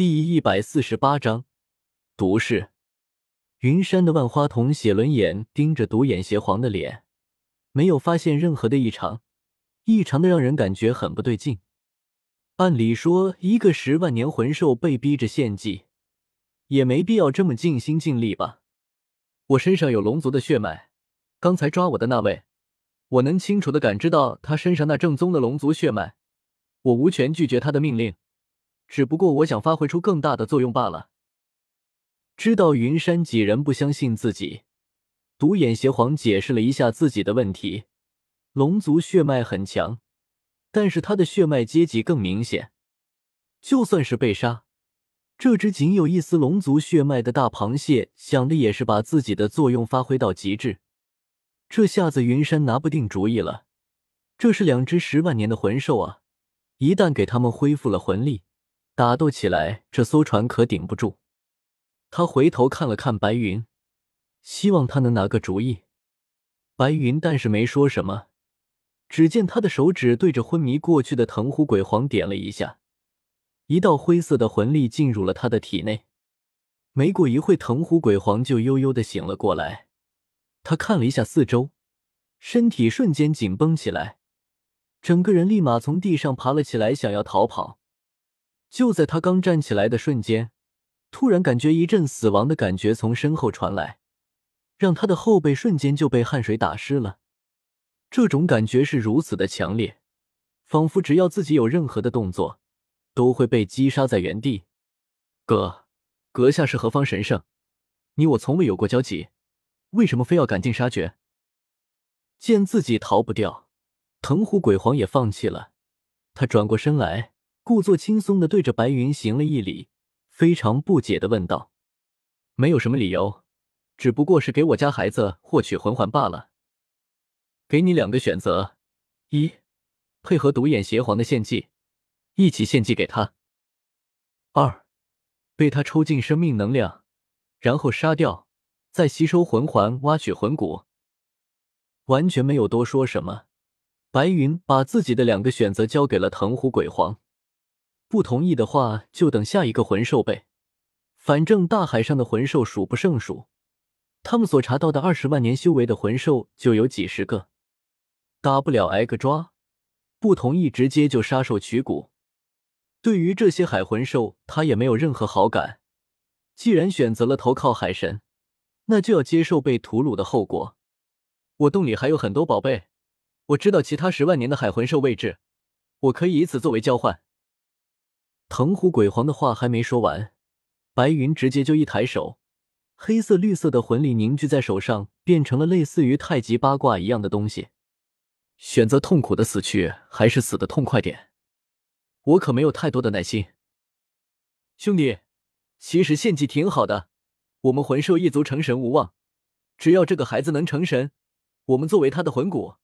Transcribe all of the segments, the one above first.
第一百四十八章毒誓。云山的万花筒写轮眼盯着独眼邪皇的脸，没有发现任何的异常，异常的让人感觉很不对劲。按理说，一个十万年魂兽被逼着献祭，也没必要这么尽心尽力吧？我身上有龙族的血脉，刚才抓我的那位，我能清楚的感知到他身上那正宗的龙族血脉，我无权拒绝他的命令。只不过我想发挥出更大的作用罢了。知道云山几人不相信自己，独眼邪皇解释了一下自己的问题：龙族血脉很强，但是他的血脉阶级更明显。就算是被杀，这只仅有一丝龙族血脉的大螃蟹，想的也是把自己的作用发挥到极致。这下子云山拿不定主意了。这是两只十万年的魂兽啊！一旦给他们恢复了魂力，打斗起来，这艘船可顶不住。他回头看了看白云，希望他能拿个主意。白云但是没说什么。只见他的手指对着昏迷过去的藤壶鬼皇点了一下，一道灰色的魂力进入了他的体内。没过一会，藤壶鬼皇就悠悠的醒了过来。他看了一下四周，身体瞬间紧绷起来，整个人立马从地上爬了起来，想要逃跑。就在他刚站起来的瞬间，突然感觉一阵死亡的感觉从身后传来，让他的后背瞬间就被汗水打湿了。这种感觉是如此的强烈，仿佛只要自己有任何的动作，都会被击杀在原地。阁，阁下是何方神圣？你我从未有过交集，为什么非要赶尽杀绝？见自己逃不掉，藤壶鬼皇也放弃了，他转过身来。故作轻松的对着白云行了一礼，非常不解的问道：“没有什么理由，只不过是给我家孩子获取魂环罢了。给你两个选择：一，配合独眼邪皇的献祭，一起献祭给他；二，被他抽尽生命能量，然后杀掉，再吸收魂环，挖取魂骨。”完全没有多说什么，白云把自己的两个选择交给了藤壶鬼皇。不同意的话，就等下一个魂兽呗。反正大海上的魂兽数不胜数，他们所查到的二十万年修为的魂兽就有几十个，大不了挨个抓。不同意，直接就杀兽取骨。对于这些海魂兽，他也没有任何好感。既然选择了投靠海神，那就要接受被屠戮的后果。我洞里还有很多宝贝，我知道其他十万年的海魂兽位置，我可以以此作为交换。藤壶鬼皇的话还没说完，白云直接就一抬手，黑色绿色的魂力凝聚在手上，变成了类似于太极八卦一样的东西。选择痛苦的死去，还是死的痛快点？我可没有太多的耐心。兄弟，其实献祭挺好的，我们魂兽一族成神无望，只要这个孩子能成神，我们作为他的魂骨，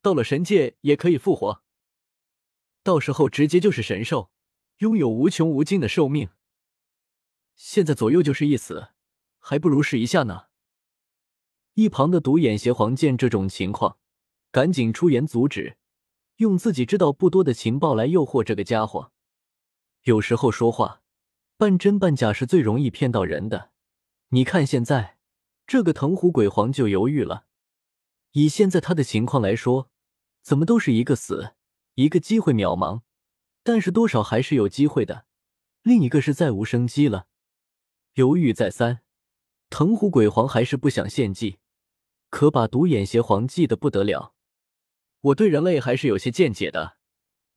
到了神界也可以复活，到时候直接就是神兽。拥有无穷无尽的寿命，现在左右就是一死，还不如试一下呢。一旁的独眼邪皇见这种情况，赶紧出言阻止，用自己知道不多的情报来诱惑这个家伙。有时候说话半真半假是最容易骗到人的。你看现在这个藤壶鬼皇就犹豫了，以现在他的情况来说，怎么都是一个死，一个机会渺茫。但是多少还是有机会的，另一个是再无生机了。犹豫再三，藤壶鬼皇还是不想献祭，可把独眼邪皇记得不得了。我对人类还是有些见解的，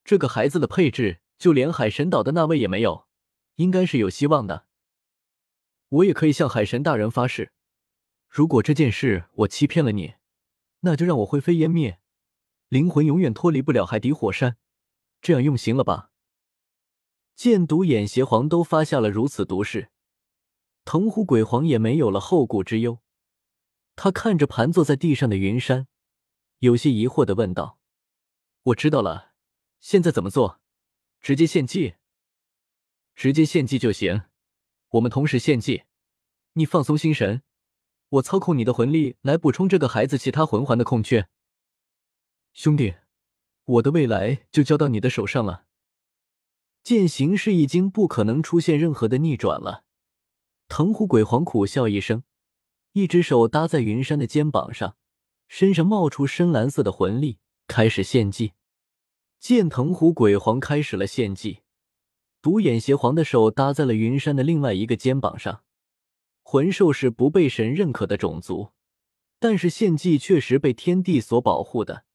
这个孩子的配置，就连海神岛的那位也没有，应该是有希望的。我也可以向海神大人发誓，如果这件事我欺骗了你，那就让我灰飞烟灭，灵魂永远脱离不了海底火山。这样用行了吧？见独眼邪皇都发下了如此毒誓，藤壶鬼皇也没有了后顾之忧。他看着盘坐在地上的云山，有些疑惑的问道：“我知道了，现在怎么做？直接献祭？直接献祭就行。我们同时献祭，你放松心神，我操控你的魂力来补充这个孩子其他魂环的空缺。兄弟。”我的未来就交到你的手上了。见形势已经不可能出现任何的逆转了，藤壶鬼皇苦笑一声，一只手搭在云山的肩膀上，身上冒出深蓝色的魂力，开始献祭。见藤壶鬼皇开始了献祭，独眼邪皇的手搭在了云山的另外一个肩膀上。魂兽是不被神认可的种族，但是献祭确实被天地所保护的。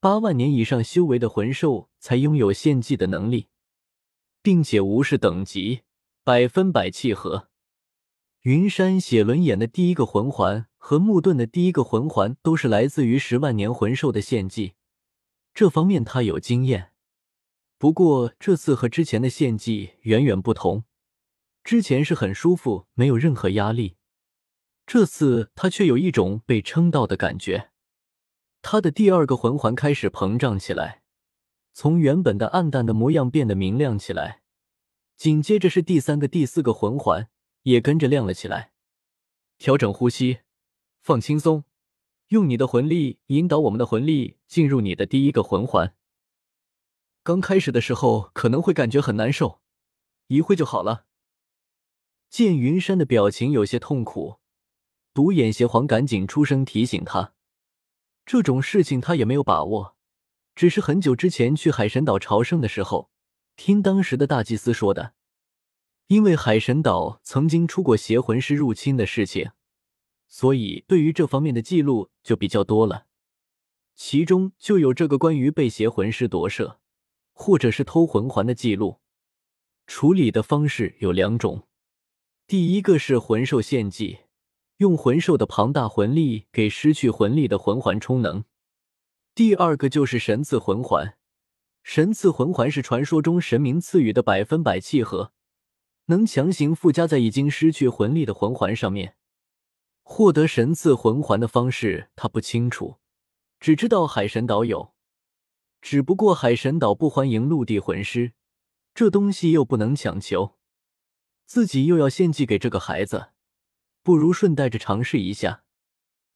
八万年以上修为的魂兽才拥有献祭的能力。并且无视等级，百分百契合。云山写轮眼的第一个魂环和木盾的第一个魂环都是来自于十万年魂兽的献祭，这方面他有经验。不过这次和之前的献祭远远不同，之前是很舒服，没有任何压力，这次他却有一种被撑到的感觉。他的第二个魂环开始膨胀起来。从原本的暗淡的模样变得明亮起来，紧接着是第三个、第四个魂环也跟着亮了起来。调整呼吸，放轻松，用你的魂力引导我们的魂力进入你的第一个魂环。刚开始的时候可能会感觉很难受，一会就好了。见云山的表情有些痛苦，独眼邪皇赶紧出声提醒他，这种事情他也没有把握。只是很久之前去海神岛朝圣的时候，听当时的大祭司说的。因为海神岛曾经出过邪魂师入侵的事情，所以对于这方面的记录就比较多了。其中就有这个关于被邪魂师夺舍或者是偷魂环的记录。处理的方式有两种，第一个是魂兽献祭，用魂兽的庞大魂力给失去魂力的魂环充能。第二个就是神赐魂环，神赐魂环是传说中神明赐予的百分百契合，能强行附加在已经失去魂力的魂环上面。获得神赐魂环的方式他不清楚，只知道海神岛有，只不过海神岛不欢迎陆地魂师，这东西又不能强求，自己又要献祭给这个孩子，不如顺带着尝试一下。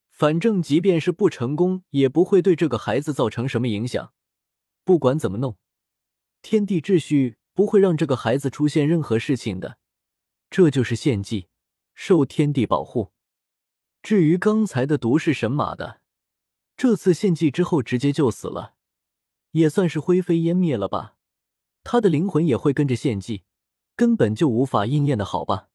反正即便是不成功，也不会对这个孩子造成什么影响。不管怎么弄，天地秩序不会让这个孩子出现任何事情的。这就是献祭，受天地保护。至于刚才的毒是神马的，这次献祭之后直接就死了，也算是灰飞烟灭了吧。他的灵魂也会跟着献祭，根本就无法应验的好吧。